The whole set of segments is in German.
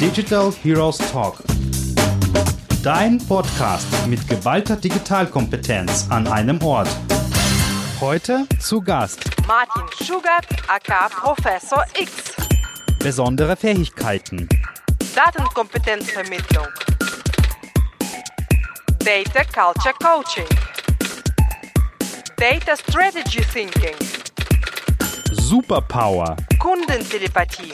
Digital Heroes Talk. Dein Podcast mit geballter Digitalkompetenz an einem Ort. Heute zu Gast Martin Schugart, aka Professor X. besondere Fähigkeiten, Datenkompetenzvermittlung. Data Culture Coaching. Data Strategy Thinking. Superpower, Kundentelepathie.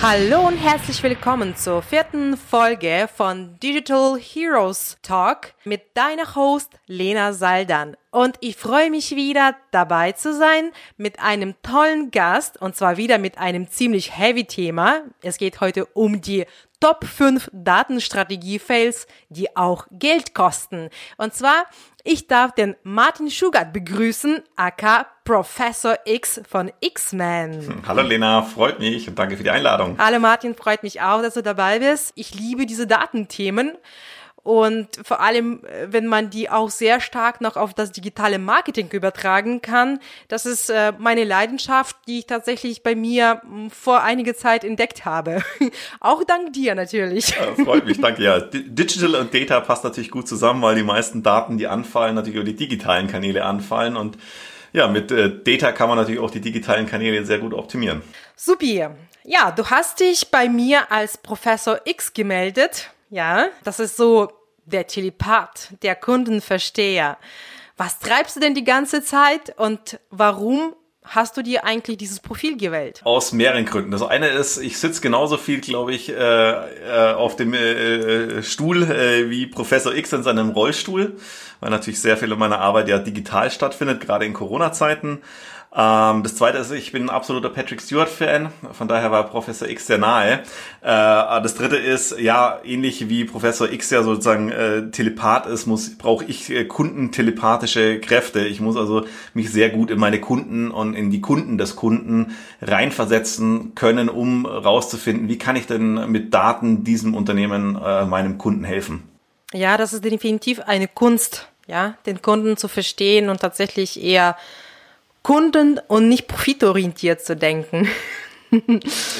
Hallo und herzlich willkommen zur vierten Folge von Digital Heroes Talk mit deiner Host Lena Saldan. Und ich freue mich wieder dabei zu sein mit einem tollen Gast und zwar wieder mit einem ziemlich heavy Thema. Es geht heute um die Top 5 Datenstrategie-Fails, die auch Geld kosten. Und zwar, ich darf den Martin Schugart begrüßen, aka Professor X von X-Men. Hallo Lena, freut mich und danke für die Einladung. Hallo Martin, freut mich auch, dass du dabei bist. Ich liebe diese Datenthemen. Und vor allem, äh, wenn man die auch sehr stark noch auf das digitale Marketing übertragen kann, das ist äh, meine Leidenschaft, die ich tatsächlich bei mir m, vor einiger Zeit entdeckt habe. auch dank dir natürlich. Äh, freut mich, danke. Ja, Di- Digital und Data passt natürlich gut zusammen, weil die meisten Daten, die anfallen, natürlich über die digitalen Kanäle anfallen. Und ja, mit äh, Data kann man natürlich auch die digitalen Kanäle sehr gut optimieren. Supi. Ja, du hast dich bei mir als Professor X gemeldet. Ja, das ist so der Telepath, der Kundenversteher. Was treibst du denn die ganze Zeit und warum hast du dir eigentlich dieses Profil gewählt? Aus mehreren Gründen. Das eine ist, ich sitze genauso viel, glaube ich, äh, äh, auf dem äh, Stuhl wie Professor X in seinem Rollstuhl, weil natürlich sehr viel meiner Arbeit ja digital stattfindet, gerade in Corona-Zeiten. Ähm, das zweite ist, ich bin ein absoluter Patrick Stewart-Fan, von daher war Professor X sehr nahe. Äh, das dritte ist, ja, ähnlich wie Professor X ja sozusagen äh, Telepath ist, muss brauche ich äh, kundentelepathische Kräfte. Ich muss also mich sehr gut in meine Kunden und in die Kunden des Kunden reinversetzen können, um rauszufinden, wie kann ich denn mit Daten diesem Unternehmen, äh, meinem Kunden helfen. Ja, das ist definitiv eine Kunst, ja, den Kunden zu verstehen und tatsächlich eher kunden- und nicht profitorientiert zu denken.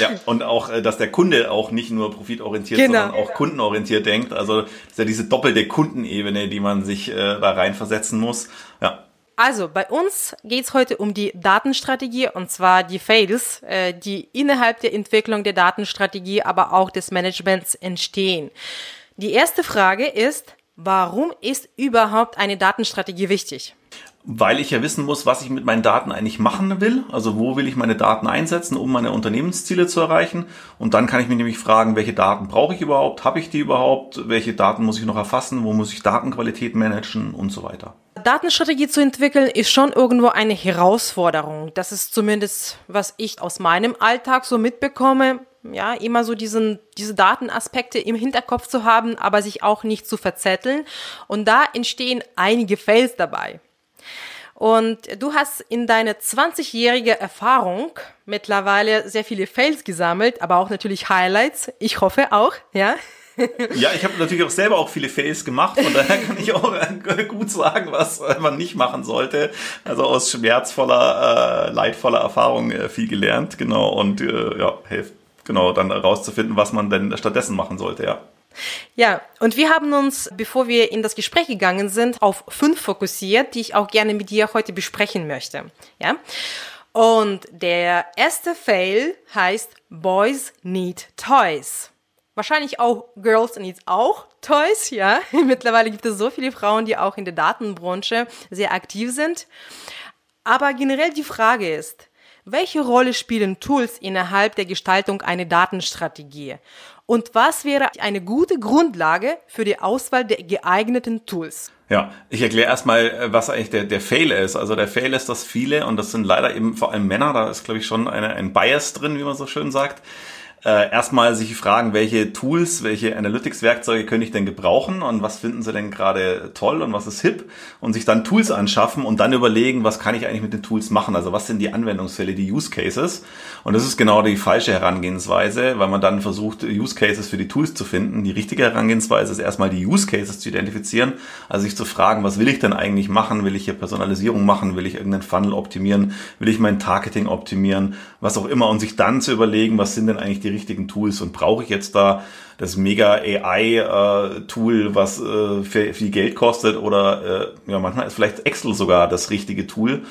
Ja, und auch, äh, dass der Kunde auch nicht nur profitorientiert, Genau. sondern auch kundenorientiert denkt. Also das ist ja diese doppelte Kundenebene, die man sich äh, da reinversetzen muss. Ja. Also, bei uns geht's heute um die Datenstrategie und zwar die Fails, äh, die innerhalb der Entwicklung der Datenstrategie, aber auch des Managements entstehen. Die erste Frage ist, warum ist überhaupt eine Datenstrategie wichtig? Weil ich ja wissen muss, was ich mit meinen Daten eigentlich machen will. Also wo will ich meine Daten einsetzen, um meine Unternehmensziele zu erreichen. Und dann kann ich mich nämlich fragen, welche Daten brauche ich überhaupt? Habe ich die überhaupt? Welche Daten muss ich noch erfassen? Wo muss ich Datenqualität managen und so weiter? Datenstrategie zu entwickeln ist schon irgendwo eine Herausforderung. Das ist zumindest, was ich aus meinem Alltag so mitbekomme. Ja, immer so diesen, diese Datenaspekte im Hinterkopf zu haben, aber sich auch nicht zu verzetteln. Und da entstehen einige Fails dabei. Und du hast in deiner 20-jährige Erfahrung mittlerweile sehr viele Fails gesammelt, aber auch natürlich Highlights. Ich hoffe auch, ja. Ja, ich habe natürlich auch selber auch viele Fails gemacht, von daher kann ich auch äh, gut sagen, was äh, man nicht machen sollte. Also aus schmerzvoller, äh, leidvoller Erfahrung äh, viel gelernt, genau, und äh, ja, hilft genau dann herauszufinden, was man denn stattdessen machen sollte, ja. Ja, und wir haben uns, bevor wir in das Gespräch gegangen sind, auf fünf fokussiert, die ich auch gerne mit dir heute besprechen möchte. Ja. Und der erste Fail heißt Boys Need Toys. Wahrscheinlich auch Girls Need auch Toys, ja. Mittlerweile gibt es so viele Frauen, die auch in der Datenbranche sehr aktiv sind. Aber generell die Frage ist, welche Rolle spielen Tools innerhalb der Gestaltung einer Datenstrategie? Und was wäre eine gute Grundlage für die Auswahl der geeigneten Tools? Ja, ich erkläre erstmal, äh, was eigentlich der, der Fail ist. Also der Fail ist, dass viele, und das sind leider eben vor allem Männer, da ist, glaube ich, schon eine, ein Bias drin, wie man so schön sagt, äh, erstmal sich fragen, welche Tools, welche Analytics-Werkzeuge könnte ich denn gebrauchen und was finden sie denn gerade toll und was ist hip und sich dann Tools anschaffen und dann überlegen, was kann ich eigentlich mit den Tools machen, also was sind die Anwendungsfälle, die Use Cases? Und das ist genau die falsche Herangehensweise, weil man dann versucht, Use Cases für die Tools zu finden. Die richtige Herangehensweise ist erstmal die Use Cases zu identifizieren, also sich zu fragen, was will ich denn eigentlich machen, will ich hier Personalisierung machen, will ich irgendeinen Funnel optimieren, will ich mein Targeting optimieren, was auch immer und sich dann zu überlegen, was sind denn eigentlich die die richtigen Tools und brauche ich jetzt da das mega AI-Tool, äh, was äh, viel Geld kostet oder äh, ja, manchmal ist vielleicht Excel sogar das richtige Tool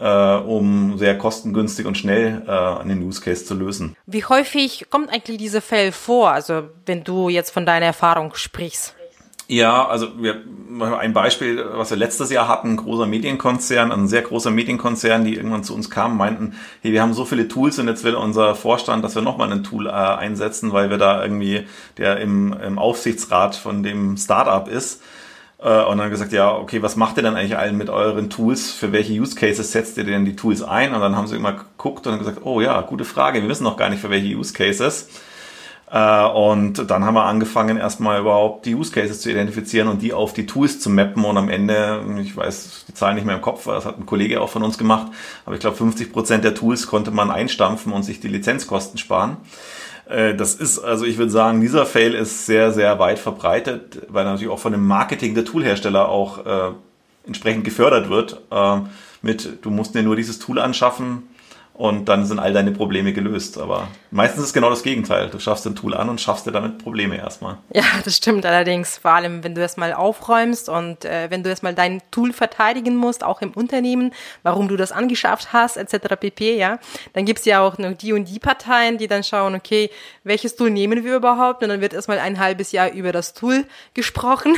äh, um sehr kostengünstig und schnell äh, einen Use Case zu lösen. Wie häufig kommt eigentlich diese Fälle vor, also wenn du jetzt von deiner Erfahrung sprichst? Ja, also wir ein Beispiel, was wir letztes Jahr hatten, ein großer Medienkonzern, ein sehr großer Medienkonzern, die irgendwann zu uns kamen, meinten, hey, wir haben so viele Tools und jetzt will unser Vorstand, dass wir nochmal ein Tool äh, einsetzen, weil wir da irgendwie, der im, im Aufsichtsrat von dem Startup ist, äh, und dann gesagt, ja, okay, was macht ihr denn eigentlich allen mit euren Tools? Für welche Use Cases setzt ihr denn die Tools ein? Und dann haben sie immer geguckt und gesagt, oh ja, gute Frage, wir wissen noch gar nicht für welche Use Cases. Äh, und dann haben wir angefangen, erstmal überhaupt die Use Cases zu identifizieren und die auf die Tools zu mappen. Und am Ende, ich weiß die Zahlen nicht mehr im Kopf, das hat ein Kollege auch von uns gemacht, aber ich glaube, 50 Prozent der Tools konnte man einstampfen und sich die Lizenzkosten sparen. Äh, das ist, also ich würde sagen, dieser Fail ist sehr, sehr weit verbreitet, weil natürlich auch von dem Marketing der Toolhersteller auch äh, entsprechend gefördert wird. Äh, mit, du musst dir nur dieses Tool anschaffen, und dann sind all deine Probleme gelöst. Aber meistens ist genau das Gegenteil. Du schaffst ein Tool an und schaffst dir damit Probleme erstmal. Ja, das stimmt allerdings. Vor allem, wenn du erstmal aufräumst und äh, wenn du erstmal dein Tool verteidigen musst, auch im Unternehmen, warum du das angeschafft hast, etc. pp. Ja, dann gibt's ja auch noch die und die Parteien, die dann schauen, okay, welches Tool nehmen wir überhaupt? Und dann wird erstmal ein halbes Jahr über das Tool gesprochen.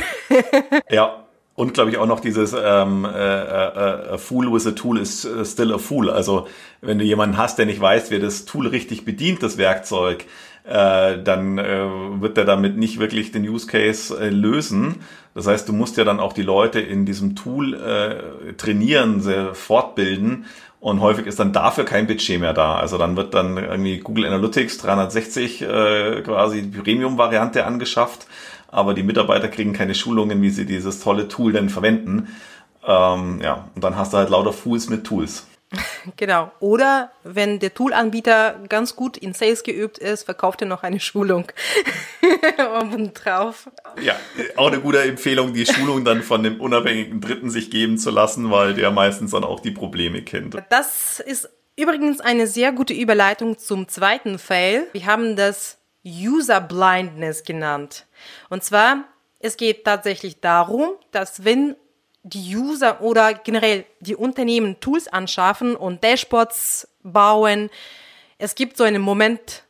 ja. Und glaube ich auch noch dieses ähm, äh, äh, a Fool with a Tool is äh, still a Fool. Also wenn du jemanden hast, der nicht weiß, wie das Tool richtig bedient, das Werkzeug, äh, dann äh, wird er damit nicht wirklich den Use Case äh, lösen. Das heißt, du musst ja dann auch die Leute in diesem Tool äh, trainieren, sehr fortbilden. Und häufig ist dann dafür kein Budget mehr da. Also dann wird dann irgendwie Google Analytics 360 äh, quasi die Premium-Variante angeschafft aber die Mitarbeiter kriegen keine Schulungen, wie sie dieses tolle Tool denn verwenden. Ähm, ja, und dann hast du halt lauter Fools mit Tools. Genau. Oder wenn der Toolanbieter ganz gut in Sales geübt ist, verkauft er noch eine Schulung oben drauf. Ja, auch eine gute Empfehlung, die Schulung dann von dem unabhängigen Dritten sich geben zu lassen, weil der meistens dann auch die Probleme kennt. Das ist übrigens eine sehr gute Überleitung zum zweiten Fail. Wir haben das User Blindness genannt. Und zwar, es geht tatsächlich darum, dass wenn die User oder generell die Unternehmen Tools anschaffen und Dashboards bauen, es gibt so einen Moment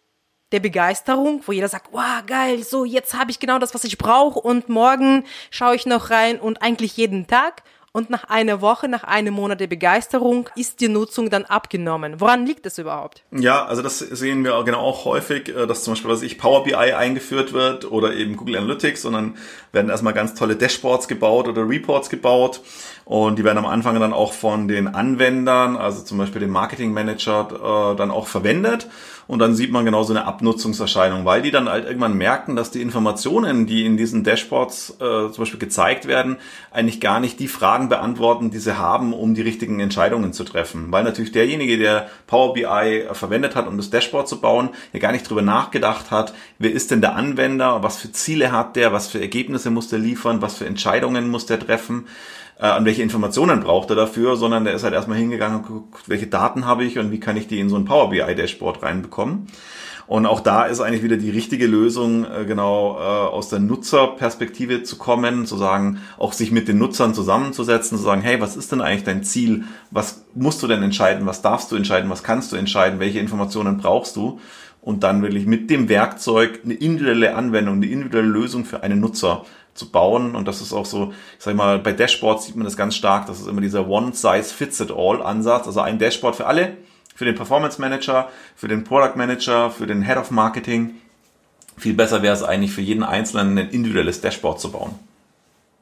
der Begeisterung, wo jeder sagt, wow, geil, so jetzt habe ich genau das, was ich brauche und morgen schaue ich noch rein und eigentlich jeden Tag und nach einer Woche, nach einem Monat der Begeisterung ist die Nutzung dann abgenommen. Woran liegt das überhaupt? Ja, also das sehen wir genau auch häufig, äh, dass zum Beispiel, was ich Power BI eingeführt wird oder eben Google Analytics, sondern werden erstmal ganz tolle Dashboards gebaut oder Reports gebaut und die werden am Anfang dann auch von den Anwendern, also zum Beispiel dem Marketing Manager, äh, dann auch verwendet und dann sieht man genau so eine Abnutzungserscheinung, weil die dann halt irgendwann merken, dass die Informationen, die in diesen Dashboards äh, zum Beispiel gezeigt werden, eigentlich gar nicht die Fragen beantworten, die sie haben, um die richtigen Entscheidungen zu treffen. Weil natürlich derjenige, der Power BI verwendet hat, um das Dashboard zu bauen, ja gar nicht drüber nachgedacht hat, wer ist denn der Anwender, was für Ziele hat der, was für Ergebnisse muss der liefern, was für Entscheidungen muss der treffen äh, an welche Informationen braucht er dafür, sondern der ist halt erstmal hingegangen und geguckt, welche Daten habe ich und wie kann ich die in so ein Power BI Dashboard reinbekommen. Und auch da ist eigentlich wieder die richtige Lösung, äh, genau äh, aus der Nutzerperspektive zu kommen, zu sagen, auch sich mit den Nutzern zusammenzusetzen, zu sagen, hey, was ist denn eigentlich dein Ziel? Was musst du denn entscheiden? Was darfst du entscheiden? Was kannst du entscheiden? Welche Informationen brauchst du? Und dann wirklich mit dem Werkzeug eine individuelle Anwendung, eine individuelle Lösung für einen Nutzer zu bauen. Und das ist auch so, ich sag mal, bei Dashboards sieht man das ganz stark. Das ist immer dieser One-Size-Fits-it-all-Ansatz. Also ein Dashboard für alle, für den Performance Manager, für den Product Manager, für den Head of Marketing. Viel besser wäre es eigentlich für jeden Einzelnen ein individuelles Dashboard zu bauen.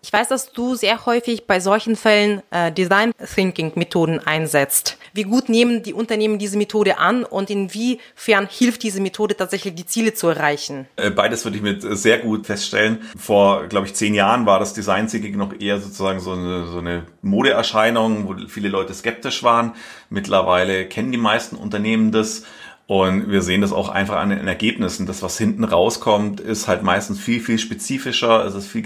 Ich weiß, dass du sehr häufig bei solchen Fällen äh, Design Thinking Methoden einsetzt. Wie gut nehmen die Unternehmen diese Methode an und inwiefern hilft diese Methode tatsächlich, die Ziele zu erreichen? Äh, beides würde ich mit sehr gut feststellen. Vor, glaube ich, zehn Jahren war das Design Thinking noch eher sozusagen so eine, so eine Modeerscheinung, wo viele Leute skeptisch waren. Mittlerweile kennen die meisten Unternehmen das. Und wir sehen das auch einfach an den Ergebnissen. Das, was hinten rauskommt, ist halt meistens viel, viel spezifischer. Es ist viel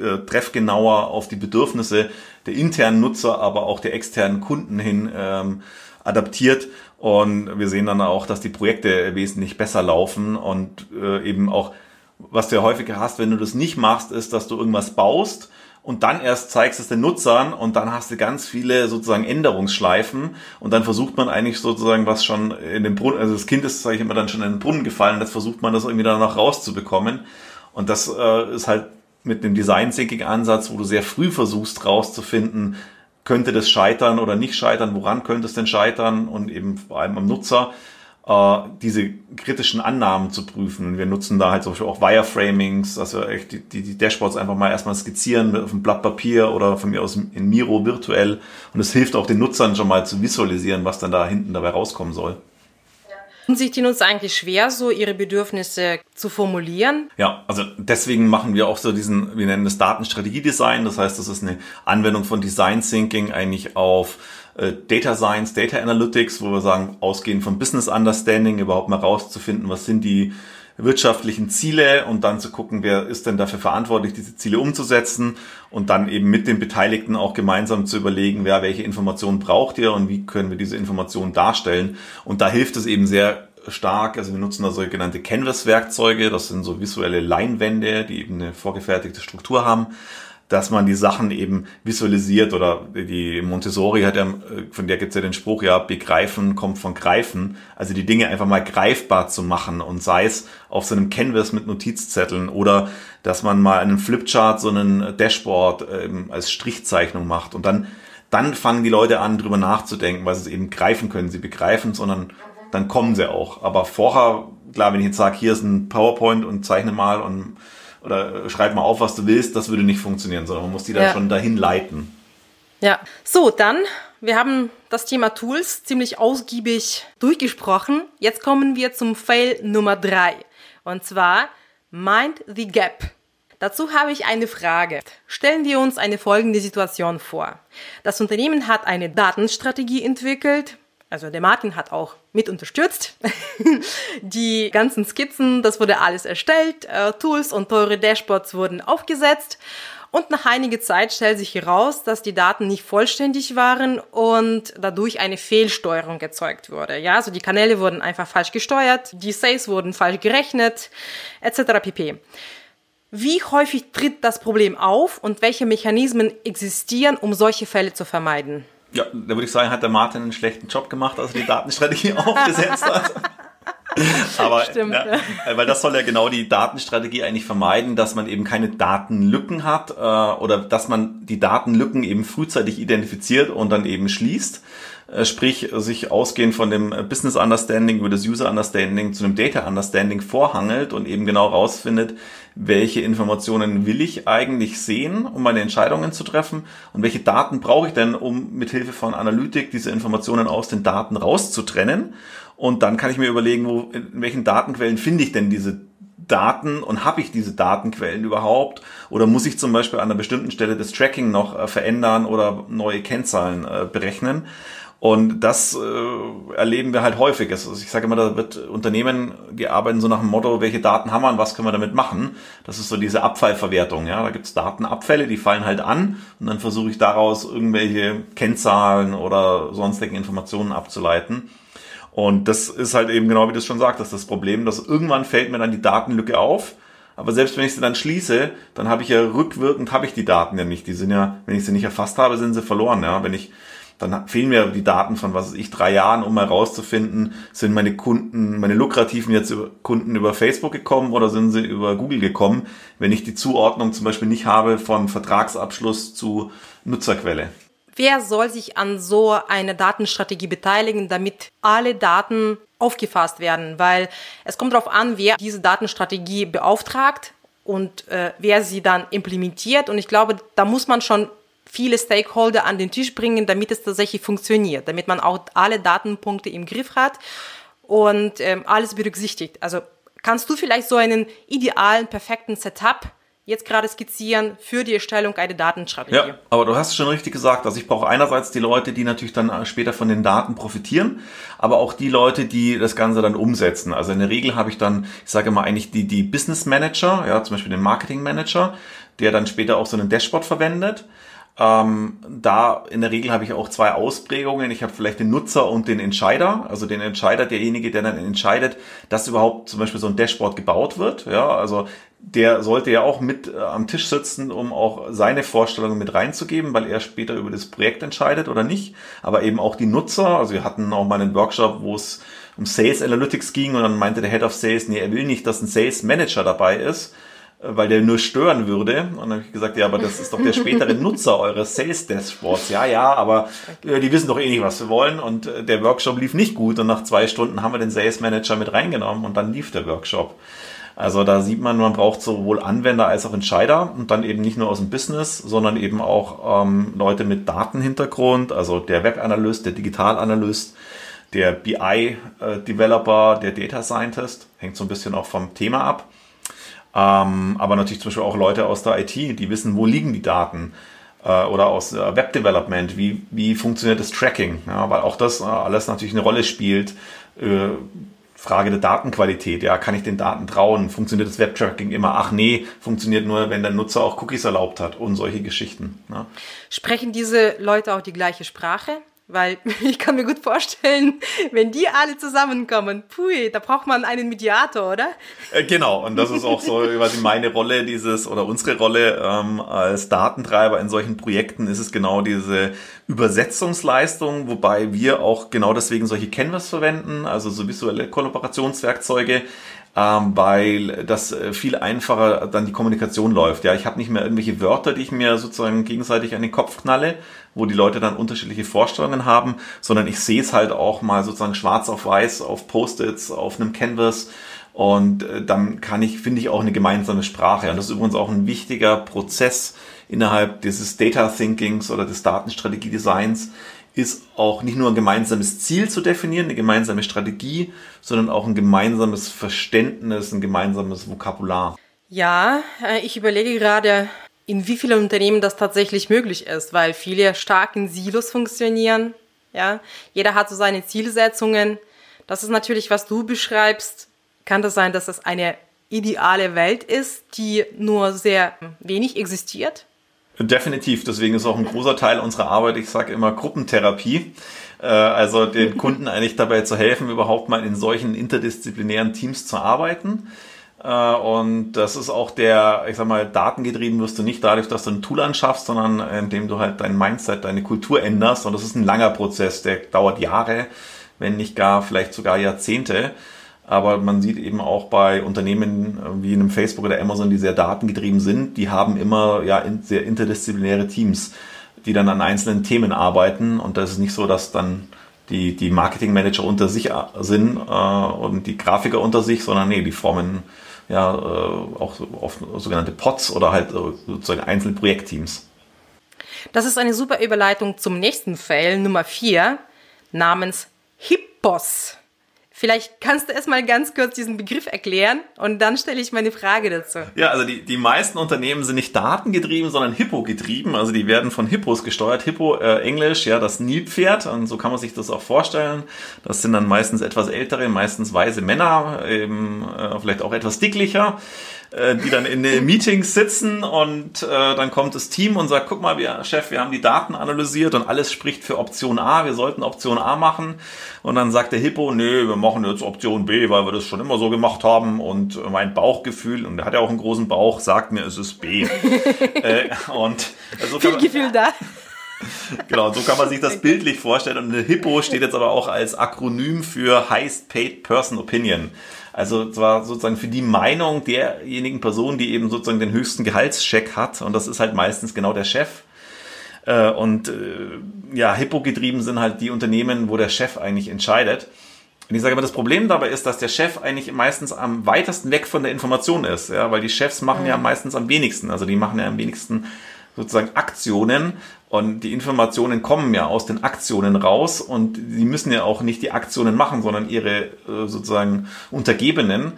äh, treffgenauer auf die Bedürfnisse der internen Nutzer, aber auch der externen Kunden hin ähm, adaptiert. Und wir sehen dann auch, dass die Projekte wesentlich besser laufen. Und äh, eben auch, was du ja häufiger hast, wenn du das nicht machst, ist, dass du irgendwas baust und dann erst zeigst es den Nutzern und dann hast du ganz viele sozusagen Änderungsschleifen. Und dann versucht man eigentlich sozusagen was schon in den Brunnen, also das Kind ist, sage ich immer, dann schon in den Brunnen gefallen, das versucht man das irgendwie dann noch rauszubekommen. Und das äh, ist halt mit dem Design Thinking Ansatz, wo du sehr früh versuchst rauszufinden, könnte das scheitern oder nicht scheitern, woran könnte es denn scheitern und eben vor allem am Nutzer äh, diese kritischen Annahmen zu prüfen. Wir nutzen da halt zum Beispiel auch Wireframings, dass wir echt die, die, die Dashboards einfach mal erstmal skizzieren auf einem Blatt Papier oder von mir aus in Miro virtuell. Und es hilft auch den Nutzern schon mal zu visualisieren, was dann da hinten dabei rauskommen soll. Tun sich die Nutzer eigentlich schwer, so ihre Bedürfnisse zu formulieren? Ja, also deswegen machen wir auch so diesen, wir nennen das Datenstrategiedesign. Das heißt, das ist eine Anwendung von Design Thinking eigentlich auf äh, Data Science, Data Analytics, wo wir sagen, ausgehend vom Business Understanding überhaupt mal rauszufinden, was sind die wirtschaftlichen Ziele und dann zu gucken, wer ist denn dafür verantwortlich, diese Ziele umzusetzen und dann eben mit den Beteiligten auch gemeinsam zu überlegen, wer welche Informationen braucht ihr und wie können wir diese Informationen darstellen. Und da hilft es eben sehr stark, also wir nutzen da sogenannte Canvas-Werkzeuge, das sind so visuelle Leinwände, die eben eine vorgefertigte Struktur haben dass man die Sachen eben visualisiert oder die Montessori hat ja, von der gibt's ja den Spruch, ja, begreifen kommt von greifen, also die Dinge einfach mal greifbar zu machen und sei es auf so einem Canvas mit Notizzetteln oder dass man mal einen Flipchart, so einen Dashboard ähm, als Strichzeichnung macht und dann, dann fangen die Leute an, drüber nachzudenken, weil sie es eben greifen können, sie begreifen, sondern dann kommen sie auch. Aber vorher, klar, wenn ich jetzt sage, hier ist ein PowerPoint und zeichne mal und oder schreib mal auf, was du willst, das würde nicht funktionieren, sondern man muss die dann ja. schon dahin leiten. Ja, so, dann, wir haben das Thema Tools ziemlich ausgiebig durchgesprochen. Jetzt kommen wir zum Fail Nummer drei. Und zwar Mind the Gap. Dazu habe ich eine Frage. Stellen wir uns eine folgende Situation vor. Das Unternehmen hat eine Datenstrategie entwickelt, also der Martin hat auch mit unterstützt. die ganzen Skizzen, das wurde alles erstellt, äh, Tools und teure Dashboards wurden aufgesetzt. Und nach einiger Zeit stellt sich heraus, dass die Daten nicht vollständig waren und dadurch eine Fehlsteuerung erzeugt wurde. Ja, also die Kanäle wurden einfach falsch gesteuert, die Sales wurden falsch gerechnet, etc. pp. Wie häufig tritt das Problem auf und welche Mechanismen existieren, um solche Fälle zu vermeiden? Ja, da würde ich sagen, hat der Martin einen schlechten Job gemacht, als er die Datenstrategie aufgesetzt hat. Aber Stimmt, ja, ja. weil das soll ja genau die Datenstrategie eigentlich vermeiden, dass man eben keine Datenlücken hat äh, oder dass man die Datenlücken eben frühzeitig identifiziert und dann eben schließt. Äh, sprich, sich ausgehend von dem Business Understanding über das User Understanding zu einem Data Understanding vorhangelt und eben genau rausfindet, welche Informationen will ich eigentlich sehen, um meine Entscheidungen zu treffen und welche Daten brauche ich denn, um mit Hilfe von Analytik diese Informationen aus den Daten rauszutrennen. Und dann kann ich mir überlegen, wo, in welchen Datenquellen finde ich denn diese Daten und habe ich diese Datenquellen überhaupt? Oder muss ich zum Beispiel an einer bestimmten Stelle das Tracking noch äh, verändern oder neue Kennzahlen äh, berechnen? Und das äh, erleben wir halt häufig. Also ich sage immer, da wird Unternehmen, die arbeiten so nach dem Motto, welche Daten haben wir und was können wir damit machen. Das ist so diese Abfallverwertung. Ja, Da gibt's Datenabfälle, die fallen halt an und dann versuche ich daraus irgendwelche Kennzahlen oder sonstigen Informationen abzuleiten. Und das ist halt eben genau wie du es schon sagtest, das Problem, dass irgendwann fällt mir dann die Datenlücke auf. Aber selbst wenn ich sie dann schließe, dann habe ich ja rückwirkend habe ich die Daten ja nicht. Die sind ja, wenn ich sie nicht erfasst habe, sind sie verloren. Ja, wenn ich dann fehlen mir die Daten von, was weiß ich, drei Jahren, um herauszufinden, sind meine Kunden, meine lukrativen jetzt Kunden über Facebook gekommen oder sind sie über Google gekommen, wenn ich die Zuordnung zum Beispiel nicht habe von Vertragsabschluss zu Nutzerquelle. Wer soll sich an so einer Datenstrategie beteiligen, damit alle Daten aufgefasst werden? Weil es kommt darauf an, wer diese Datenstrategie beauftragt und äh, wer sie dann implementiert. Und ich glaube, da muss man schon viele Stakeholder an den Tisch bringen, damit es tatsächlich funktioniert, damit man auch alle Datenpunkte im Griff hat und ähm, alles berücksichtigt. Also kannst du vielleicht so einen idealen, perfekten Setup jetzt gerade skizzieren für die Erstellung einer Datenstrategie. Ja, aber du hast schon richtig gesagt. Also ich brauche einerseits die Leute, die natürlich dann äh, später von den Daten profitieren, aber auch die Leute, die das Ganze dann umsetzen. Also in der Regel habe ich dann, ich sage mal eigentlich die, die Business Manager, ja, zum Beispiel den Marketing Manager, der dann später auch so einen Dashboard verwendet Ähm, da in der Regel habe ich auch zwei Ausprägungen. Ich habe vielleicht den Nutzer und den Entscheider. Also den Entscheider, derjenige, der dann entscheidet, dass überhaupt zum Beispiel so ein Dashboard gebaut wird. Ja, also der sollte ja auch mit äh, am Tisch sitzen, um auch seine Vorstellungen mit reinzugeben, weil er später über das Projekt entscheidet oder nicht. Aber eben auch die Nutzer. Also wir hatten auch mal einen Workshop, wo es um Sales Analytics ging und dann meinte der Head of Sales, nee, er will nicht, dass ein Sales Manager dabei ist, weil der nur stören würde. Und dann habe ich gesagt, ja, aber das ist doch der spätere Nutzer eures Sales Dashboards. Ja, ja, aber äh, die wissen doch eh nicht, was wir wollen. Und äh, der Workshop lief nicht gut. Und nach zwei Stunden haben wir den Sales Manager mit reingenommen und dann lief der Workshop. Also da sieht man, man braucht sowohl Anwender als auch Entscheider und dann eben nicht nur aus dem Business, sondern eben auch ähm, Leute mit Datenhintergrund, also der Webanalyst, der Digitalanalyst, der BI-Developer, der Data Scientist, hängt so ein bisschen auch vom Thema ab. Ähm, aber natürlich zum Beispiel auch Leute aus der IT, die wissen, wo liegen die Daten. Äh, oder aus äh, Web Development, wie, wie funktioniert das Tracking. Ja, weil auch das äh, alles natürlich eine Rolle spielt. Äh, Frage der Datenqualität. Ja, kann ich den Daten trauen? Funktioniert das Webtracking immer? Ach nee, funktioniert nur, wenn der Nutzer auch Cookies erlaubt hat und solche Geschichten. Ja. Sprechen diese Leute auch die gleiche Sprache? Weil ich kann mir gut vorstellen, wenn die alle zusammenkommen, pui, da braucht man einen Mediator, oder? Äh, genau, und das ist auch so quasi meine Rolle dieses oder unsere Rolle ähm, als Datentreiber in solchen Projekten ist es genau diese Übersetzungsleistung, wobei wir auch genau deswegen solche Canvas verwenden, also so visuelle Kollaborationswerkzeuge, ähm, weil das äh, viel einfacher dann die Kommunikation läuft. Ja, ich habe nicht mehr irgendwelche Wörter, die ich mir sozusagen gegenseitig an den Kopf knalle, wo die Leute dann unterschiedliche Vorstellungen haben, sondern ich sehe es halt auch mal sozusagen schwarz auf weiß auf Post-its, auf einem Canvas und äh, dann kann ich, finde ich, auch eine gemeinsame Sprache. Und das ist übrigens auch ein wichtiger Prozess innerhalb dieses Data Thinkings oder des Datenstrategie-Designs, ist auch nicht nur ein gemeinsames Ziel zu definieren, eine gemeinsame Strategie, sondern auch ein gemeinsames Verständnis, ein gemeinsames Vokabular. Ja, äh, ich überlege gerade, in wie vielen Unternehmen das tatsächlich möglich ist, weil viele stark in Silos funktionieren. Ja, jeder hat so seine Zielsetzungen. Das ist natürlich, was du beschreibst. Kann das sein, dass das eine ideale Welt ist, die nur sehr wenig existiert? Definitiv, deswegen ist auch ein großer Teil unserer Arbeit, ich sage immer Gruppentherapie, äh, also den Kunden eigentlich dabei zu helfen, überhaupt mal in solchen interdisziplinären Teams zu arbeiten. Äh, und das ist auch der, ich sag mal, datengetrieben wirst du nicht dadurch, dass du ein Tool anschaffst, sondern indem du halt dein Mindset, deine Kultur änderst. Und das ist ein langer Prozess, der dauert Jahre, wenn nicht gar, vielleicht sogar Jahrzehnte. Aber man sieht eben auch bei Unternehmen wie einem Facebook oder Amazon, die sehr datengetrieben sind, die haben immer ja sehr interdisziplinäre Teams, die dann an einzelnen Themen arbeiten. Und das ist nicht so, dass dann die, die Marketingmanager unter sich äh, sind äh, und die Grafiker unter sich, sondern nee, die formen ja äh, auch auf sogenannte Pods oder halt äh, sozusagen einzelne Projektteams. Das ist eine super Überleitung zum nächsten Fail Nummer 4 namens Hippos. Vielleicht kannst du erstmal ganz kurz diesen Begriff erklären und dann stelle ich meine Frage dazu. Ja, also die, die meisten Unternehmen sind nicht datengetrieben, sondern Hippo-getrieben. Also die werden von Hippos gesteuert. Hippo, äh, Englisch, ja, das Nilpferd. Und so kann man sich das auch vorstellen. Das sind dann meistens etwas ältere, meistens weise Männer, eben äh, vielleicht auch etwas dicklicher äh, die dann in den Meetings sitzen und äh, dann kommt das Team und sagt, guck mal, wir, Chef, wir haben die Daten analysiert und alles spricht für Option A, wir sollten Option A machen. Und dann sagt der Hippo, nö, wir machen jetzt Option B, weil wir das schon immer so gemacht haben und mein Bauchgefühl, und der hat ja auch einen großen Bauch, sagt mir, es ist B. äh, und also Viel Gefühl da. genau, so kann man sich das bildlich vorstellen. Und eine Hippo steht jetzt aber auch als Akronym für Highest Paid Person Opinion. Also zwar sozusagen für die Meinung derjenigen Person, die eben sozusagen den höchsten Gehaltscheck hat. Und das ist halt meistens genau der Chef. Äh, und äh, ja, Hippo-getrieben sind halt die Unternehmen, wo der Chef eigentlich entscheidet. Und ich sage immer, das Problem dabei ist, dass der Chef eigentlich meistens am weitesten weg von der Information ist, ja, weil die Chefs machen ja mhm. meistens am wenigsten, also die machen ja am wenigsten sozusagen Aktionen und die Informationen kommen ja aus den Aktionen raus und sie müssen ja auch nicht die Aktionen machen, sondern ihre äh, sozusagen Untergebenen.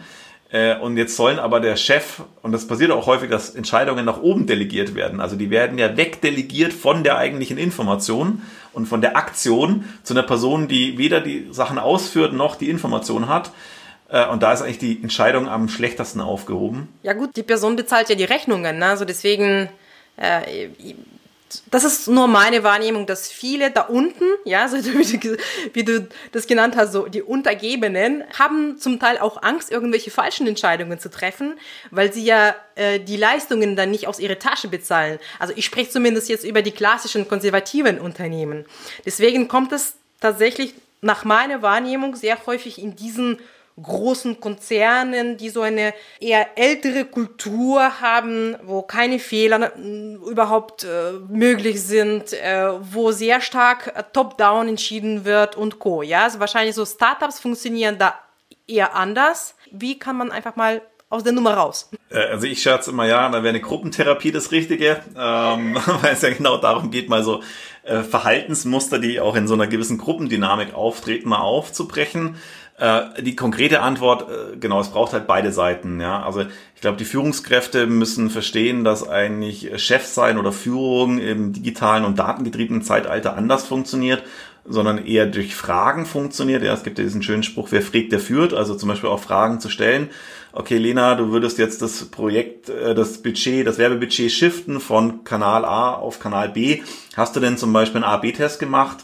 Äh, und jetzt sollen aber der Chef, und das passiert auch häufig, dass Entscheidungen nach oben delegiert werden. Also die werden ja wegdelegiert von der eigentlichen Information und von der Aktion zu einer Person, die weder die Sachen ausführt noch die Information hat. Äh, und da ist eigentlich die Entscheidung am schlechtesten aufgehoben. Ja gut, die Person bezahlt ja die Rechnungen, ne? also deswegen äh, das ist nur meine Wahrnehmung, dass viele da unten, ja, so wie du, wie du das genannt hast, so die Untergebenen, haben zum Teil auch Angst, irgendwelche falschen Entscheidungen zu treffen, weil sie ja äh, die Leistungen dann nicht aus ihrer Tasche bezahlen. Also ich spreche zumindest jetzt über die klassischen konservativen Unternehmen. Deswegen kommt es tatsächlich nach meiner Wahrnehmung sehr häufig in diesen großen Konzernen, die so eine eher ältere Kultur haben, wo keine Fehler überhaupt äh, möglich sind, äh, wo sehr stark äh, top-down entschieden wird und co. Ja, also wahrscheinlich so Startups funktionieren da eher anders. Wie kann man einfach mal aus der Nummer raus? Äh, also ich scherze immer, ja, da wäre eine Gruppentherapie das Richtige, ähm, weil es ja genau darum geht, mal so äh, Verhaltensmuster, die auch in so einer gewissen Gruppendynamik auftreten, mal aufzubrechen. Äh, die konkrete Antwort, äh, genau, es braucht halt beide Seiten. Ja, also ich glaube, die Führungskräfte müssen verstehen, dass eigentlich Chef sein oder Führung im digitalen und datengetriebenen Zeitalter anders funktioniert sondern eher durch Fragen funktioniert. Ja, es gibt ja diesen schönen Spruch, wer fragt, der führt. Also zum Beispiel auch Fragen zu stellen. Okay, Lena, du würdest jetzt das Projekt, äh, das Budget, das Werbebudget shiften von Kanal A auf Kanal B. Hast du denn zum Beispiel einen A-B-Test gemacht?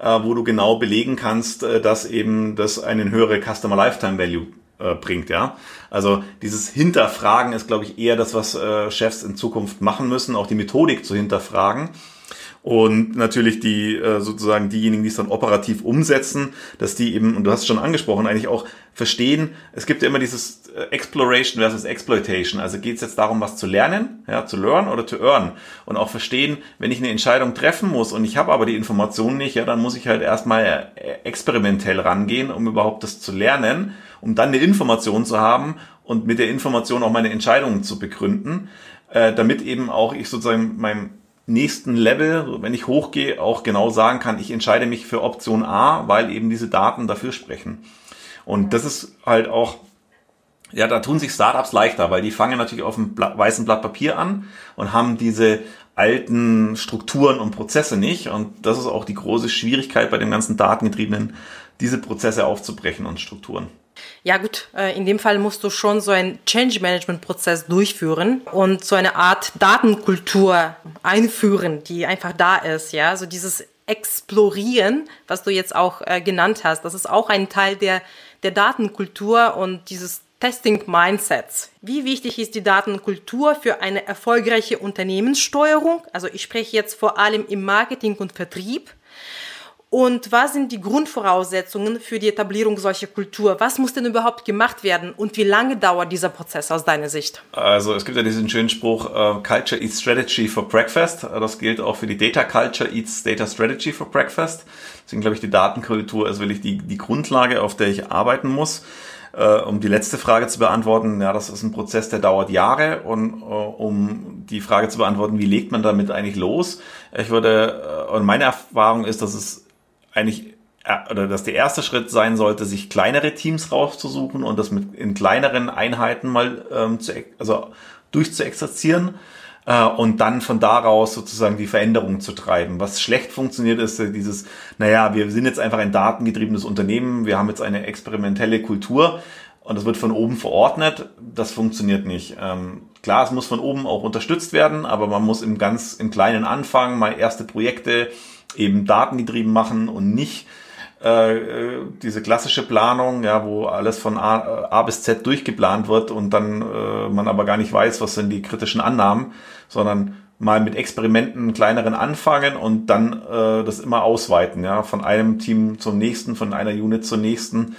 Äh, wo du genau belegen kannst, äh, dass eben das einen höhere Customer Lifetime Value äh, bringt, ja. Also dieses Hinterfragen ist, glaube ich, eher das, was Chefs in Zukunft machen müssen, auch die Methodik zu hinterfragen. Und natürlich die äh, sozusagen diejenigen, die es dann operativ umsetzen, dass die eben, und du hast es schon angesprochen, eigentlich auch verstehen, es gibt ja immer dieses äh, Exploration versus Exploitation. Also geht es jetzt darum, was zu lernen, ja, zu learn oder zu earn. Und auch verstehen, wenn ich eine Entscheidung treffen muss und ich habe aber die Information nicht, ja, dann muss ich halt erstmal äh, experimentell rangehen, um überhaupt das zu lernen, um dann eine Information zu haben und mit der Information auch meine Entscheidungen zu begründen, äh, damit eben auch ich sozusagen meinem nächsten Level, wenn ich hochgehe, auch genau sagen kann, ich entscheide mich für Option A, weil eben diese Daten dafür sprechen. Und das ist halt auch, ja, da tun sich Startups leichter, weil die fangen natürlich auf einem weißen Blatt Papier an und haben diese alten Strukturen und Prozesse nicht. Und das ist auch die große Schwierigkeit bei dem ganzen Datengetriebenen, diese Prozesse aufzubrechen und Strukturen. Ja gut, äh, in dem Fall musst du schon so einen Change Management Prozess durchführen und so eine Art Datenkultur einführen, die einfach da ist, ja, so dieses Explorieren, was du jetzt auch äh, genannt hast, das ist auch ein Teil der, der Datenkultur und dieses Testing Mindsets. Wie wichtig ist die Datenkultur für eine erfolgreiche Unternehmenssteuerung? Also ich spreche jetzt vor allem im Marketing und Vertrieb. Und was sind die Grundvoraussetzungen für die Etablierung solcher Kultur? Was muss denn überhaupt gemacht werden und wie lange dauert dieser Prozess aus deiner Sicht? Also es gibt ja diesen schönen Spruch, uh, Culture eats Strategy for Breakfast. Das gilt auch für die Data Culture eats Data Strategy for Breakfast. Deswegen glaube ich, die Datenkultur ist wirklich die, die Grundlage, auf der ich arbeiten muss. Uh, um die letzte Frage zu beantworten, ja, das ist ein Prozess, der dauert Jahre und uh, um die Frage zu beantworten, wie legt man damit eigentlich los? Ich würde, und meine Erfahrung ist, dass es eigentlich äh, oder dass der erste Schritt sein sollte, sich kleinere Teams rauszusuchen und das mit in kleineren Einheiten mal ähm, zu, also durchzuexerzieren äh, und dann von daraus sozusagen die Veränderung zu treiben. Was schlecht funktioniert, ist dieses, naja, wir sind jetzt einfach ein datengetriebenes Unternehmen, wir haben jetzt eine experimentelle Kultur und das wird von oben verordnet. Das funktioniert nicht. Ähm, klar, es muss von oben auch unterstützt werden, aber man muss im ganz im Kleinen anfangen, mal erste Projekte eben datengetrieben machen und nicht äh, diese klassische Planung, ja, wo alles von A, A bis Z durchgeplant wird und dann äh, man aber gar nicht weiß, was sind die kritischen Annahmen, sondern mal mit Experimenten kleineren anfangen und dann äh, das immer ausweiten, ja, von einem Team zum nächsten, von einer Unit zur nächsten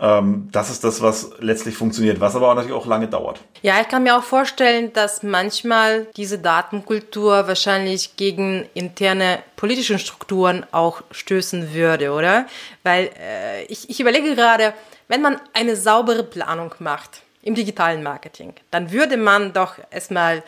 das ist das, was letztlich funktioniert, was aber auch natürlich auch lange dauert. Ja, ich kann mir auch vorstellen, dass manchmal diese Datenkultur wahrscheinlich gegen interne politische Strukturen auch stößen würde, oder? Weil äh, ich, ich überlege gerade, wenn man eine saubere Planung macht im digitalen Marketing, dann würde man doch erstmal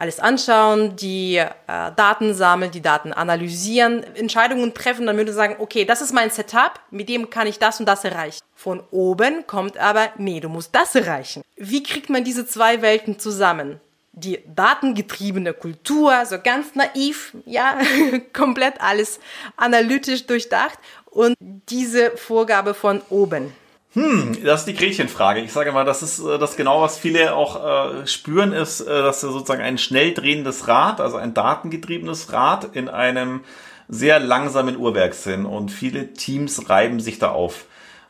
alles anschauen, die äh, Daten sammeln, die Daten analysieren, Entscheidungen treffen, dann würde sagen, okay, das ist mein Setup, mit dem kann ich das und das erreichen. Von oben kommt aber, nee, du musst das erreichen. Wie kriegt man diese zwei Welten zusammen? Die datengetriebene Kultur, so ganz naiv, ja, komplett alles analytisch durchdacht und diese Vorgabe von oben. Hm, das ist die Gretchenfrage. Ich sage mal, das ist äh, das genau, was viele auch äh, spüren, ist, äh, dass sozusagen ein schnell drehendes Rad, also ein datengetriebenes Rad in einem sehr langsamen Uhrwerk sind und viele Teams reiben sich da auf.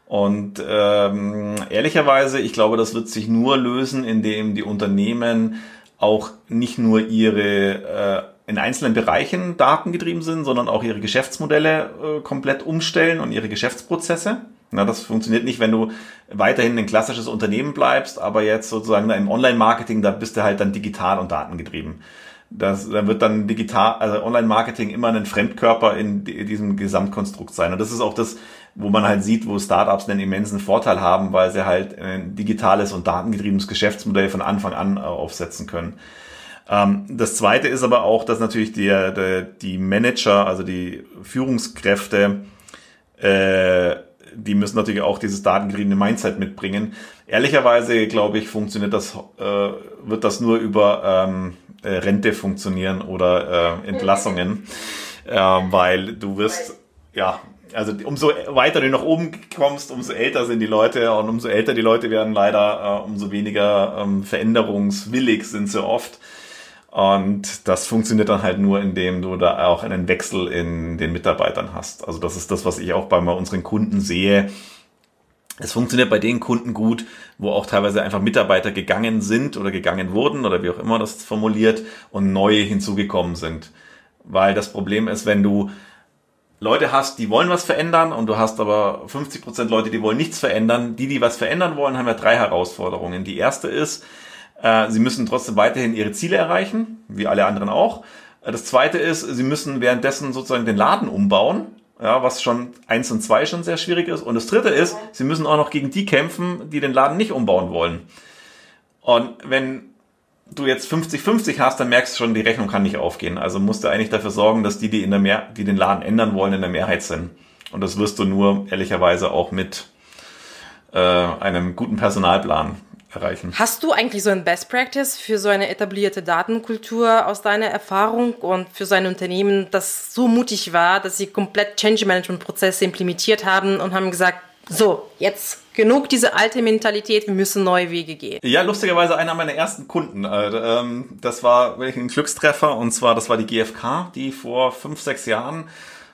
Und ähm, ehrlicherweise, ich glaube, das wird sich nur lösen, indem die Unternehmen auch nicht nur ihre äh, in einzelnen Bereichen datengetrieben sind, sondern auch ihre Geschäftsmodelle äh, komplett umstellen und ihre Geschäftsprozesse. Na, das funktioniert nicht, wenn du weiterhin ein klassisches Unternehmen bleibst, aber jetzt sozusagen im Online-Marketing, da bist du halt dann digital und datengetrieben. Das, dann wird dann digital, also Online-Marketing immer ein Fremdkörper in diesem Gesamtkonstrukt sein. Und das ist auch das, wo man halt sieht, wo Startups einen immensen Vorteil haben, weil sie halt ein digitales und datengetriebenes Geschäftsmodell von Anfang an äh, aufsetzen können. Ähm, das zweite ist aber auch, dass natürlich die, die Manager, also die Führungskräfte, äh, die müssen natürlich auch dieses datengetriebene Mindset mitbringen. Ehrlicherweise, glaube ich, funktioniert das, äh, wird das nur über ähm, äh, Rente funktionieren oder äh, Entlassungen, äh, weil du wirst, ja, also umso weiter du nach oben kommst, umso älter sind die Leute und umso älter die Leute werden leider, äh, umso weniger ähm, veränderungswillig sind sie oft. Und das funktioniert dann halt nur, indem du da auch einen Wechsel in den Mitarbeitern hast. Also das ist das, was ich auch bei unseren Kunden sehe. Es funktioniert bei den Kunden gut, wo auch teilweise einfach Mitarbeiter gegangen sind oder gegangen wurden oder wie auch immer das formuliert und neue hinzugekommen sind. Weil das Problem ist, wenn du Leute hast, die wollen was verändern und du hast aber 50 Prozent Leute, die wollen nichts verändern. Die, die was verändern wollen, haben ja drei Herausforderungen. Die erste ist, äh, sie müssen trotzdem weiterhin ihre Ziele erreichen, wie alle anderen auch. Äh, das zweite ist, sie müssen währenddessen sozusagen den Laden umbauen, ja, was schon eins und zwei schon sehr schwierig ist. Und das dritte ist, sie müssen auch noch gegen die kämpfen, die den Laden nicht umbauen wollen. Und wenn du jetzt 50-50 hast, dann merkst du schon, die Rechnung kann nicht aufgehen. Also musst du eigentlich dafür sorgen, dass die, die in der Mehr die den Laden ändern wollen, in der Mehrheit sind. Und das wirst du nur ehrlicherweise auch mit äh, einem guten Personalplan erreichen. Hast du eigentlich so ein Best Practice für so eine etablierte Datenkultur aus deiner Erfahrung und für so ein Unternehmen, das so mutig war, dass sie komplett Change Management Prozesse implementiert haben und haben gesagt, so, jetzt genug diese alte Mentalität, wir müssen neue Wege gehen. Ja, lustigerweise einer meiner ersten Kunden. Äh, ähm, das war wirklich ein Glückstreffer und zwar, das war die GfK, die vor fünf, sechs Jahren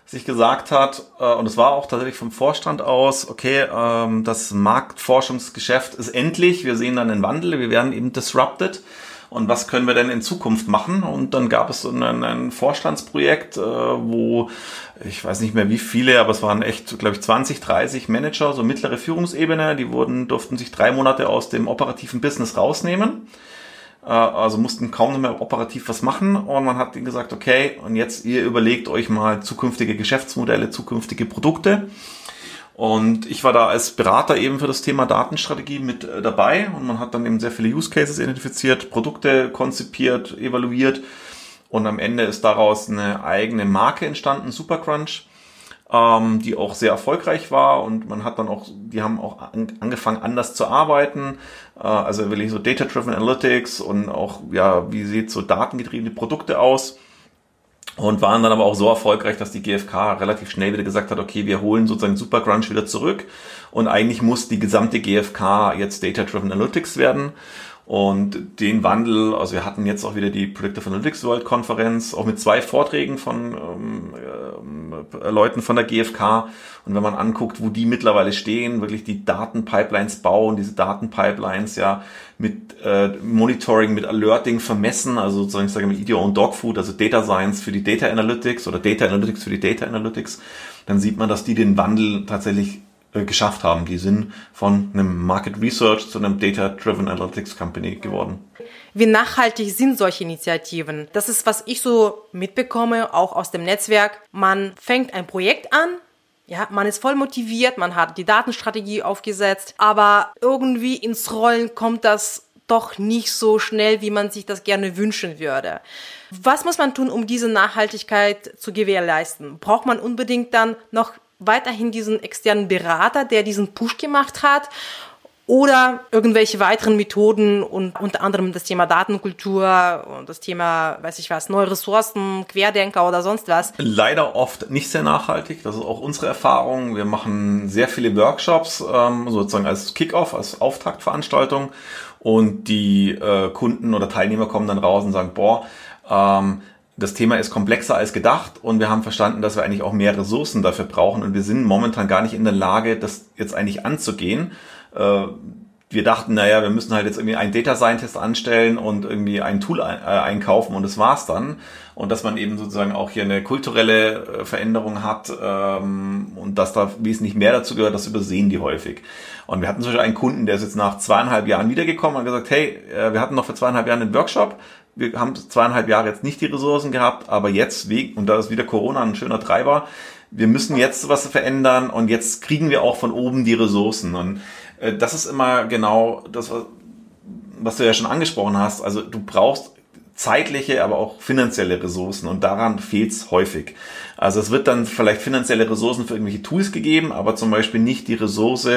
sich gesagt hat, äh, und es war auch tatsächlich vom Vorstand aus, okay, ähm, das Marktforschungsgeschäft ist endlich, wir sehen dann einen Wandel, wir werden eben disrupted. Und was können wir denn in Zukunft machen? Und dann gab es so ein, ein Vorstandsprojekt, äh, wo ich weiß nicht mehr wie viele, aber es waren echt, glaube ich, 20, 30 Manager, so mittlere Führungsebene, die wurden, durften sich drei Monate aus dem operativen Business rausnehmen also mussten kaum mehr operativ was machen und man hat ihnen gesagt, okay, und jetzt ihr überlegt euch mal zukünftige Geschäftsmodelle, zukünftige Produkte. Und ich war da als Berater eben für das Thema Datenstrategie mit äh, dabei und man hat dann eben sehr viele Use Cases identifiziert, Produkte konzipiert, evaluiert und am Ende ist daraus eine eigene Marke entstanden, Supercrunch ähm, die auch sehr erfolgreich war. Und man hat dann auch, die haben auch an, angefangen anders zu arbeiten, äh, also wirklich so Data-Driven Analytics und auch, ja, wie sieht so datengetriebene Produkte aus? Und waren dann aber auch so erfolgreich, dass die GfK relativ schnell wieder gesagt hat, okay, wir holen sozusagen Supercrunch wieder zurück. Und eigentlich muss die gesamte GfK jetzt Data-Driven Analytics werden und den Wandel, also wir hatten jetzt auch wieder die Predictive Analytics World Konferenz, auch mit zwei Vorträgen von ähm, äh, Leuten von der GfK. Und wenn man anguckt, wo die mittlerweile stehen, wirklich die Datenpipelines bauen, diese Datenpipelines ja mit äh, Monitoring, mit Alerting vermessen, also sozusagen ich sage mit Ideo und Dogfood, also Data Science für die Data Analytics oder Data Analytics für die Data Analytics, dann sieht man, dass die den Wandel tatsächlich äh, geschafft haben. Die sind von einem Market Research zu einem Data-Driven Analytics Company geworden. Wie nachhaltig sind solche Initiativen? Das ist, was ich so mitbekomme, auch aus dem Netzwerk. Man fängt ein Projekt an, ja, man ist voll motiviert, man hat die Datenstrategie aufgesetzt, aber irgendwie ins Rollen kommt das doch nicht so schnell, wie man sich das gerne wünschen würde. Was muss man tun, um diese Nachhaltigkeit zu gewährleisten? Braucht man unbedingt dann noch weiterhin diesen externen Berater, der diesen Push gemacht hat? oder irgendwelche weiteren Methoden und unter anderem das Thema Datenkultur und das Thema, weiß ich was, neue Ressourcen, Querdenker oder sonst was? Leider oft nicht sehr nachhaltig. Das ist auch unsere Erfahrung. Wir machen sehr viele Workshops, ähm, sozusagen als Kickoff, als Auftaktveranstaltung. Und die äh, Kunden oder Teilnehmer kommen dann raus und sagen, boah, ähm, das Thema ist komplexer als gedacht und wir haben verstanden, dass wir eigentlich auch mehr Ressourcen dafür brauchen und wir sind momentan gar nicht in der Lage, das jetzt eigentlich anzugehen. Äh, wir dachten, naja, wir müssen halt jetzt irgendwie einen Data Scientist anstellen und irgendwie ein Tool äh, einkaufen und das war's dann. Und dass man eben sozusagen auch hier eine kulturelle äh, Veränderung hat ähm, und dass da wesentlich mehr dazu gehört, das übersehen die häufig. Und wir hatten zum Beispiel einen Kunden, der ist jetzt nach zweieinhalb Jahren wiedergekommen und gesagt, hey, wir hatten noch vor zweieinhalb Jahren einen Workshop, wir haben zweieinhalb Jahre jetzt nicht die Ressourcen gehabt, aber jetzt, und da ist wieder Corona ein schöner Treiber, wir müssen jetzt was verändern und jetzt kriegen wir auch von oben die Ressourcen. Und äh, das ist immer genau das, was du ja schon angesprochen hast. Also du brauchst zeitliche, aber auch finanzielle Ressourcen und daran fehlt es häufig. Also es wird dann vielleicht finanzielle Ressourcen für irgendwelche Tools gegeben, aber zum Beispiel nicht die Ressource,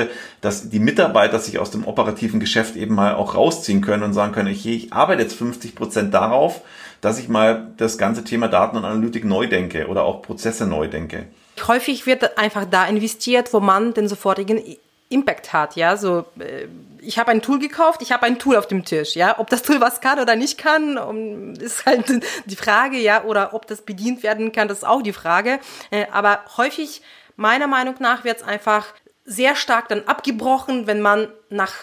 dass die Mitarbeiter sich aus dem operativen Geschäft eben mal auch rausziehen können und sagen können, okay, ich arbeite jetzt 50 Prozent darauf, dass ich mal das ganze Thema Daten und Analytik neu denke oder auch Prozesse neu denke. Häufig wird einfach da investiert, wo man den sofortigen Impact hat, ja, so äh, ich habe ein Tool gekauft, ich habe ein Tool auf dem Tisch, ja, ob das Tool was kann oder nicht kann, ist halt die Frage, ja, oder ob das bedient werden kann, das ist auch die Frage, äh, aber häufig meiner Meinung nach wird es einfach sehr stark dann abgebrochen, wenn man nach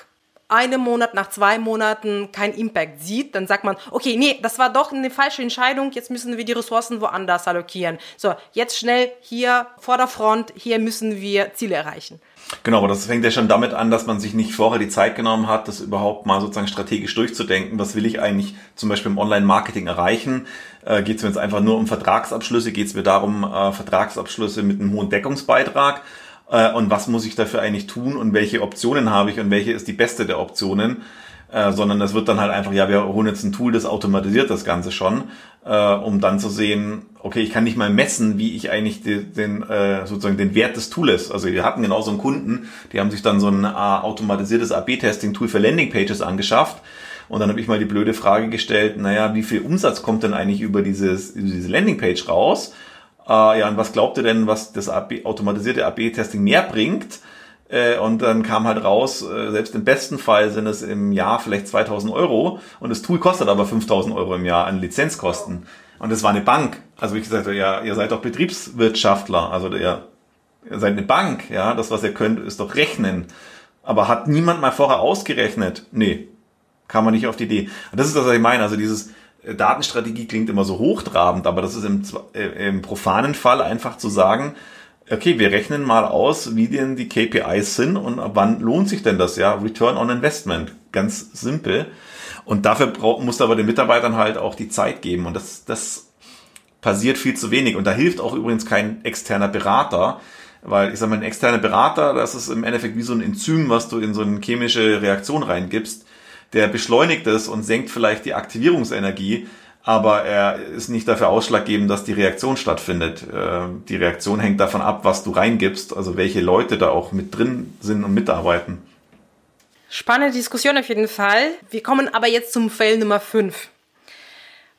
einem Monat, nach zwei Monaten kein Impact sieht, dann sagt man, okay, nee, das war doch eine falsche Entscheidung, jetzt müssen wir die Ressourcen woanders allokieren. So, jetzt schnell hier vor der Front, hier müssen wir Ziele erreichen. Genau, aber das fängt ja schon damit an, dass man sich nicht vorher die Zeit genommen hat, das überhaupt mal sozusagen strategisch durchzudenken. Was will ich eigentlich zum Beispiel im Online-Marketing erreichen? Äh, geht es mir jetzt einfach nur um Vertragsabschlüsse? Geht es mir darum, äh, Vertragsabschlüsse mit einem hohen Deckungsbeitrag? Äh, und was muss ich dafür eigentlich tun? Und welche Optionen habe ich? Und welche ist die beste der Optionen? Äh, sondern es wird dann halt einfach, ja, wir holen jetzt ein Tool, das automatisiert das Ganze schon, äh, um dann zu sehen, okay, ich kann nicht mal messen, wie ich eigentlich den, den äh, sozusagen den Wert des Tools. Also wir hatten genau so einen Kunden, die haben sich dann so ein äh, automatisiertes AB-Testing-Tool für Landingpages angeschafft. Und dann habe ich mal die blöde Frage gestellt, naja, wie viel Umsatz kommt denn eigentlich über dieses, über diese Landingpage raus? Äh, ja, und was glaubt ihr denn, was das AB, automatisierte AB-Testing mehr bringt? Äh, und dann kam halt raus, äh, selbst im besten Fall sind es im Jahr vielleicht 2000 Euro und das Tool kostet aber 5000 Euro im Jahr an Lizenzkosten. Und das war eine Bank. Also wie gesagt, ja, ihr seid doch Betriebswirtschaftler, also ihr, ihr seid eine Bank, ja, das was ihr könnt ist doch rechnen. Aber hat niemand mal vorher ausgerechnet? Nee, kam man nicht auf die Idee. Und das ist das, was ich meine. Also dieses äh, Datenstrategie klingt immer so hochtrabend, aber das ist im, im profanen Fall einfach zu sagen, okay, wir rechnen mal aus, wie denn die KPIs sind und ab wann lohnt sich denn das, ja? Return on Investment. Ganz simpel. Und dafür braucht, muss aber den Mitarbeitern halt auch die Zeit geben. Und das, das passiert viel zu wenig. Und da hilft auch übrigens kein externer Berater, weil ich sage mal, ein externer Berater, das ist im Endeffekt wie so ein Enzym, was du in so eine chemische Reaktion reingibst. Der beschleunigt es und senkt vielleicht die Aktivierungsenergie, aber er ist nicht dafür ausschlaggebend, dass die Reaktion stattfindet. Äh, die Reaktion hängt davon ab, was du reingibst, also welche Leute da auch mit drin sind und mitarbeiten. Spannende Diskussion auf jeden Fall. Wir kommen aber jetzt zum Fail Nummer 5.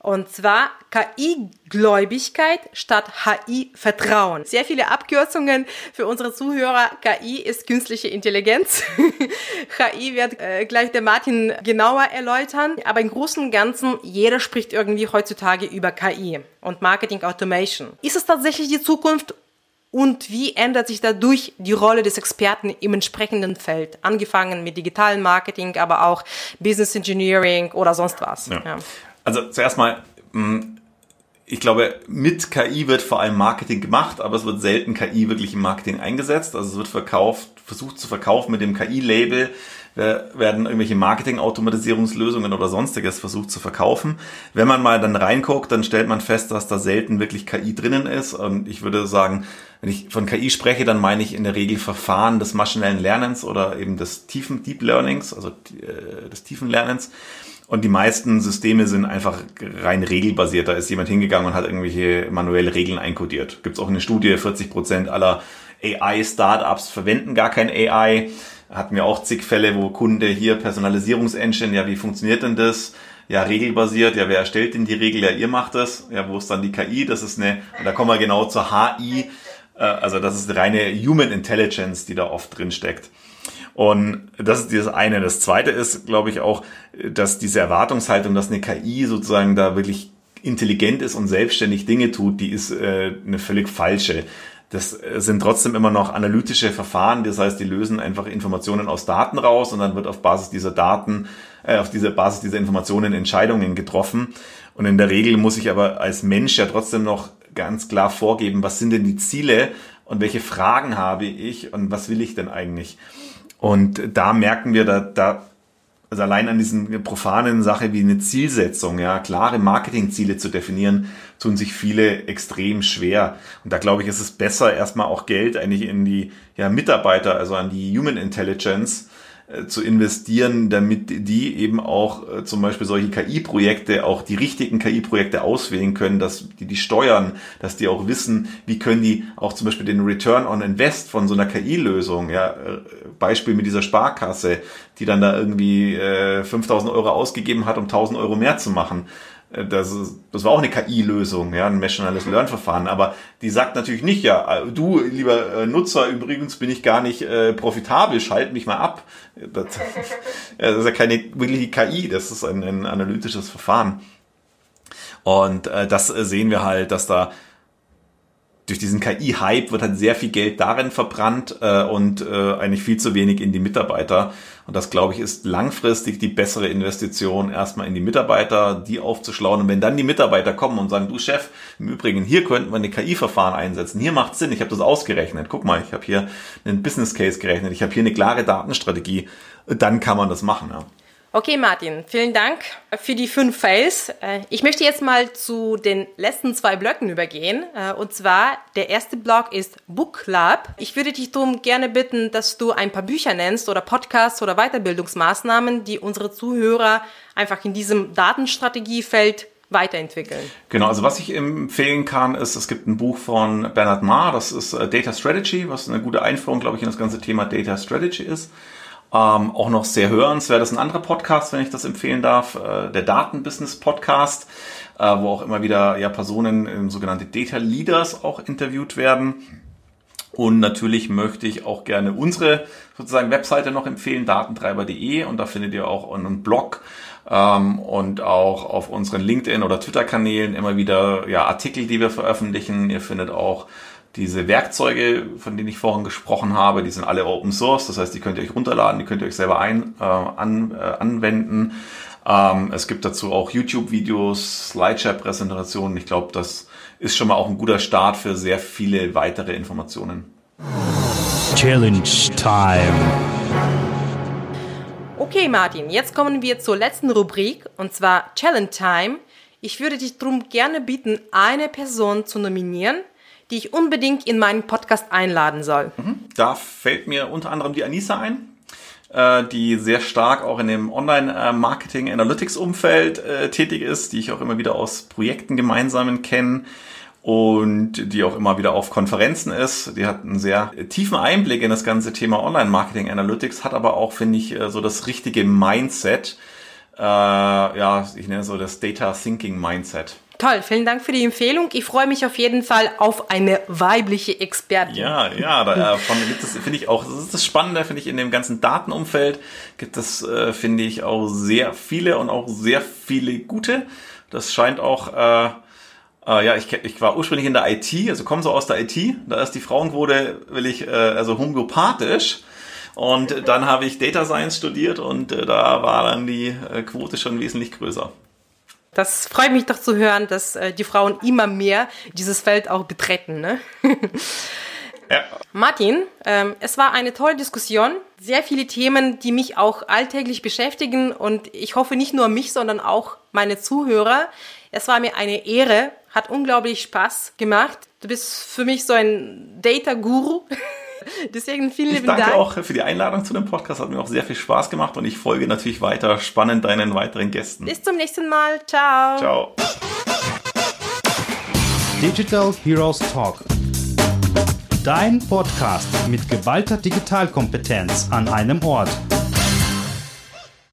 Und zwar KI-Gläubigkeit statt HI-Vertrauen. Sehr viele Abkürzungen für unsere Zuhörer. KI ist künstliche Intelligenz. KI wird äh, gleich der Martin genauer erläutern. Aber im Großen und Ganzen, jeder spricht irgendwie heutzutage über KI und Marketing Automation. Ist es tatsächlich die Zukunft und wie ändert sich dadurch die Rolle des Experten im entsprechenden Feld, angefangen mit digitalen Marketing, aber auch Business Engineering oder sonst was. Ja. Ja. Also zuerst mal, hm, ich glaube, mit KI wird vor allem Marketing gemacht, aber es wird selten KI wirklich im Marketing eingesetzt. Also es wird verkauft, versucht zu verkaufen mit dem KI-Label, werden irgendwelche Marketing-Automatisierungslösungen oder sonstiges versucht zu verkaufen. Wenn man mal dann reinguckt, dann stellt man fest, dass da selten wirklich KI drinnen ist. Und ich würde sagen, wenn ich von KI spreche, dann meine ich in der Regel Verfahren des maschinellen Lernens oder eben des tiefen Deep Learnings, also äh, des tiefen Lernens. Und die meisten Systeme sind einfach rein regelbasiert. Da ist jemand hingegangen und hat irgendwelche manuelle Regeln einkodiert. Gibt es auch eine Studie, 40 Prozent aller AI-Startups verwenden gar kein AI. hatten wir auch zig Fälle, wo Kunde hier Personalisierungsengine, ja, wie funktioniert denn das? Ja, regelbasiert, ja, wer erstellt denn die Regel? Ja, ihr macht das. Ja, wo ist dann die KI? Das ist eine, und da kommen wir genau zur HI, äh, also das ist reine Human Intelligence, die da oft drin steckt. Und das ist das eine. Das zweite ist, glaube ich, auch, dass diese Erwartungshaltung, dass eine KI sozusagen da wirklich intelligent ist und selbstständig Dinge tut, die ist äh, eine völlig falsche. Das äh, sind trotzdem immer noch analytische Verfahren, das heißt, die lösen einfach Informationen aus Daten raus und dann wird auf Basis dieser Daten, äh, auf dieser Basis dieser Informationen Entscheidungen getroffen. Und in der Regel muss ich aber als Mensch ja trotzdem noch ganz klar vorgeben, was sind denn die Ziele und welche Fragen habe ich und was will ich denn eigentlich? Und da merken wir, da, da also allein an diesen profanen Sache wie eine Zielsetzung, ja, klare Marketingziele zu definieren, tun sich viele extrem schwer. Und da glaube ich, ist es besser, erstmal auch Geld eigentlich in die ja, Mitarbeiter, also an die Human Intelligence zu investieren, damit die eben auch äh, zum Beispiel solche KI-Projekte, auch die richtigen KI-Projekte auswählen können, dass die die steuern, dass die auch wissen, wie können die auch zum Beispiel den Return on Invest von so einer KI-Lösung, ja, äh, Beispiel mit dieser Sparkasse, die dann da irgendwie äh, 5000 Euro ausgegeben hat, um 1000 Euro mehr zu machen. äh, das, ist, das war auch eine KI-Lösung, ja, ein Maschinelles Learn-Verfahren. Aber die sagt natürlich nicht, ja, du, lieber äh, Nutzer, übrigens bin ich gar nicht äh, profitabel, schalt mich mal ab. Das, das ist ja keine wirkliche KI, das ist ein, ein analytisches Verfahren. Und äh, das sehen wir halt, dass da durch diesen KI-Hype wird halt sehr viel Geld darin verbrannt äh, und äh, eigentlich viel zu wenig in die Mitarbeiter. Und das, glaube ich, ist langfristig die bessere Investition, erstmal in die Mitarbeiter, die aufzuschlauen. Und wenn dann die Mitarbeiter kommen und sagen, du Chef, im Übrigen, hier könnten wir eine KI-Verfahren einsetzen, hier macht Sinn, ich habe das ausgerechnet, guck mal, ich habe hier einen Business Case gerechnet, ich habe hier eine klare Datenstrategie, dann kann man das machen. Ja. Okay, Martin, vielen Dank für die fünf Fails. Äh, ich möchte jetzt mal zu den letzten zwei Blöcken übergehen. Äh, und zwar, der erste Block ist Book Club. Ich würde dich darum gerne bitten, dass du ein paar Bücher nennst oder Podcasts oder Weiterbildungsmaßnahmen, die unsere Zuhörer einfach in diesem Datenstrategiefeld weiterentwickeln. Genau, also was ich empfehlen kann, ist, es gibt ein Buch von Bernhard Ma, das ist äh, Data Strategy, was eine gute Einführung, glaube ich, in das ganze Thema Data Strategy ist. Ähm, auch noch sehr hörenswert ist ein anderer Podcast, wenn ich das empfehlen darf, äh, der Datenbusiness Podcast, äh, wo auch immer wieder ja Personen, äh, sogenannte Data Leaders auch interviewt werden. Und natürlich möchte ich auch gerne unsere sozusagen Webseite noch empfehlen, datentreiber.de und da findet ihr auch einen Blog ähm, und auch auf unseren LinkedIn oder Twitter-Kanälen immer wieder ja, Artikel, die wir veröffentlichen. Ihr findet auch diese Werkzeuge, von denen ich vorhin gesprochen habe, die sind alle Open Source, das heißt, die könnt ihr euch runterladen, die könnt ihr euch selber ein, äh, an, äh, anwenden. Ähm, es gibt dazu auch YouTube-Videos, Slideshare-Präsentationen. Ich glaube, das ist schon mal auch ein guter Start für sehr viele weitere Informationen. Challenge Time. Okay, Martin, jetzt kommen wir zur letzten Rubrik und zwar Challenge Time. Ich würde dich darum gerne bitten, eine Person zu nominieren, die ich unbedingt in meinen Podcast einladen soll. Mhm. Da fällt mir unter anderem die Anissa ein äh, die sehr stark auch in dem Online-Marketing-Analytics-Umfeld äh, tätig ist, die ich auch immer wieder aus Projekten gemeinsamen kenne und die auch immer wieder auf Konferenzen ist. Die hat einen sehr tiefen Einblick in das ganze Thema Online-Marketing-Analytics, hat aber auch, finde ich, äh, so das richtige Mindset. Äh, ja, ich nenne so das Data Thinking Mindset. Toll, vielen Dank für die Empfehlung. Ich freue mich auf jeden Fall auf eine weibliche Expertin. Ja, ja, davon gibt es, finde ich auch, das ist das Spannende, finde ich, in dem ganzen Datenumfeld gibt es, äh, finde ich, auch sehr viele und auch sehr viele gute. Das scheint auch, äh, äh, ja, ich, ich war ursprünglich in der IT, also komme so aus der IT, da ist die Frauenquote, will ich, äh, also homöopathisch. Und dann habe ich Data Science studiert und äh, da war dann die äh, Quote schon wesentlich größer. Das freut mich doch zu hören, dass äh, die Frauen immer mehr dieses Feld auch betreten. Ne? ja. Martin, ähm, es war eine tolle Diskussion. Sehr viele Themen, die mich auch alltäglich beschäftigen und ich hoffe nicht nur mich, sondern auch meine Zuhörer. Es war mir eine Ehre, hat unglaublich Spaß gemacht. Du bist für mich so ein Data-Guru. Deswegen vielen lieben Dank. Ich danke auch für die Einladung zu dem Podcast. Hat mir auch sehr viel Spaß gemacht und ich folge natürlich weiter spannend deinen weiteren Gästen. Bis zum nächsten Mal. Ciao. Ciao. Digital Heroes Talk. Dein Podcast mit geballter Digitalkompetenz an einem Ort.